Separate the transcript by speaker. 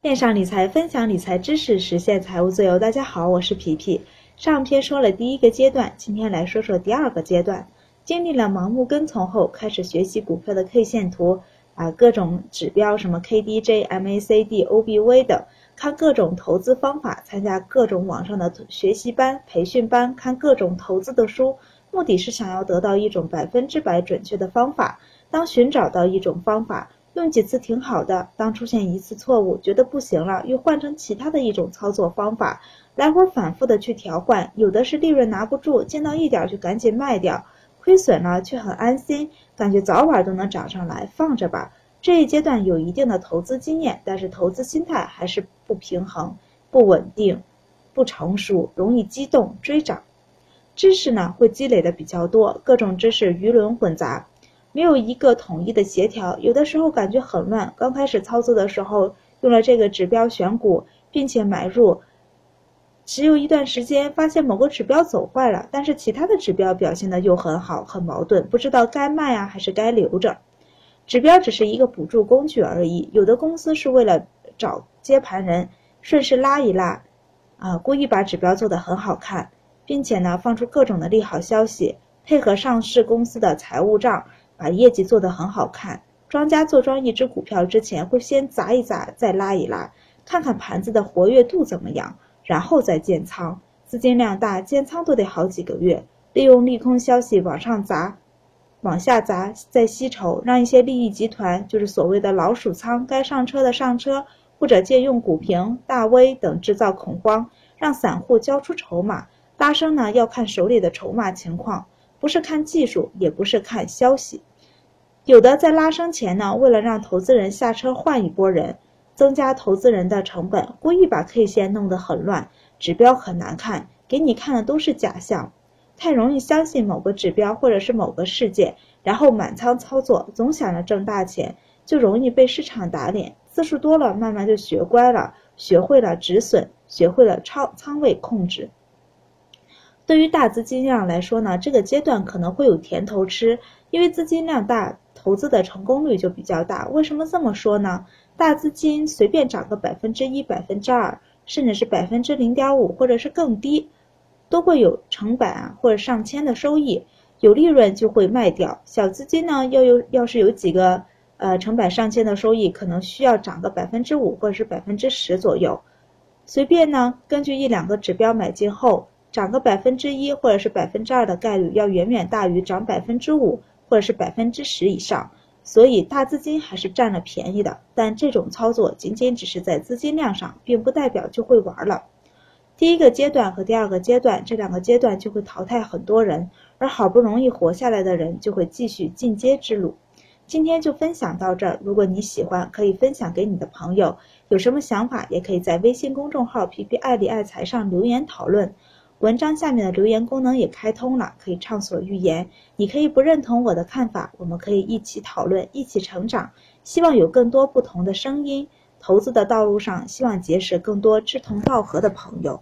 Speaker 1: 线上理财，分享理财知识，实现财务自由。大家好，我是皮皮。上篇说了第一个阶段，今天来说说第二个阶段。经历了盲目跟从后，开始学习股票的 K 线图啊，各种指标，什么 KDJ、MACD、OBV 等，看各种投资方法，参加各种网上的学习班、培训班，看各种投资的书，目的是想要得到一种百分之百准确的方法。当寻找到一种方法。用几次挺好的，当出现一次错误，觉得不行了，又换成其他的一种操作方法，来回反复的去调换。有的是利润拿不住，见到一点就赶紧卖掉，亏损了却很安心，感觉早晚都能涨上来，放着吧。这一阶段有一定的投资经验，但是投资心态还是不平衡、不稳定、不成熟，容易激动追涨。知识呢会积累的比较多，各种知识鱼龙混杂。没有一个统一的协调，有的时候感觉很乱。刚开始操作的时候用了这个指标选股，并且买入，持有一段时间，发现某个指标走坏了，但是其他的指标表现的又很好，很矛盾，不知道该卖啊还是该留着。指标只是一个补助工具而已，有的公司是为了找接盘人，顺势拉一拉，啊，故意把指标做得很好看，并且呢放出各种的利好消息，配合上市公司的财务账。把业绩做得很好看，庄家做庄一只股票之前会先砸一砸，再拉一拉，看看盘子的活跃度怎么样，然后再建仓。资金量大，建仓都得好几个月。利用利空消息往上砸，往下砸，再吸筹，让一些利益集团，就是所谓的老鼠仓，该上车的上车，或者借用股评、大 V 等制造恐慌，让散户交出筹码。拉升呢，要看手里的筹码情况，不是看技术，也不是看消息。有的在拉升前呢，为了让投资人下车换一波人，增加投资人的成本，故意把 K 线弄得很乱，指标很难看，给你看的都是假象。太容易相信某个指标或者是某个事件，然后满仓操作，总想着挣大钱，就容易被市场打脸。次数多了，慢慢就学乖了，学会了止损，学会了超仓位控制。对于大资金量来说呢，这个阶段可能会有甜头吃，因为资金量大。投资的成功率就比较大。为什么这么说呢？大资金随便涨个百分之一、百分之二，甚至是百分之零点五，或者是更低，都会有成百或者上千的收益，有利润就会卖掉。小资金呢，要有要是有几个呃成百上千的收益，可能需要涨个百分之五或者是百分之十左右。随便呢，根据一两个指标买进后，涨个百分之一或者是百分之二的概率，要远远大于涨百分之五。或者是百分之十以上，所以大资金还是占了便宜的。但这种操作仅仅只是在资金量上，并不代表就会玩了。第一个阶段和第二个阶段这两个阶段就会淘汰很多人，而好不容易活下来的人就会继续进阶之路。今天就分享到这儿，如果你喜欢，可以分享给你的朋友。有什么想法，也可以在微信公众号“皮皮爱理爱财”上留言讨论。文章下面的留言功能也开通了，可以畅所欲言。你可以不认同我的看法，我们可以一起讨论，一起成长。希望有更多不同的声音。投资的道路上，希望结识更多志同道合的朋友。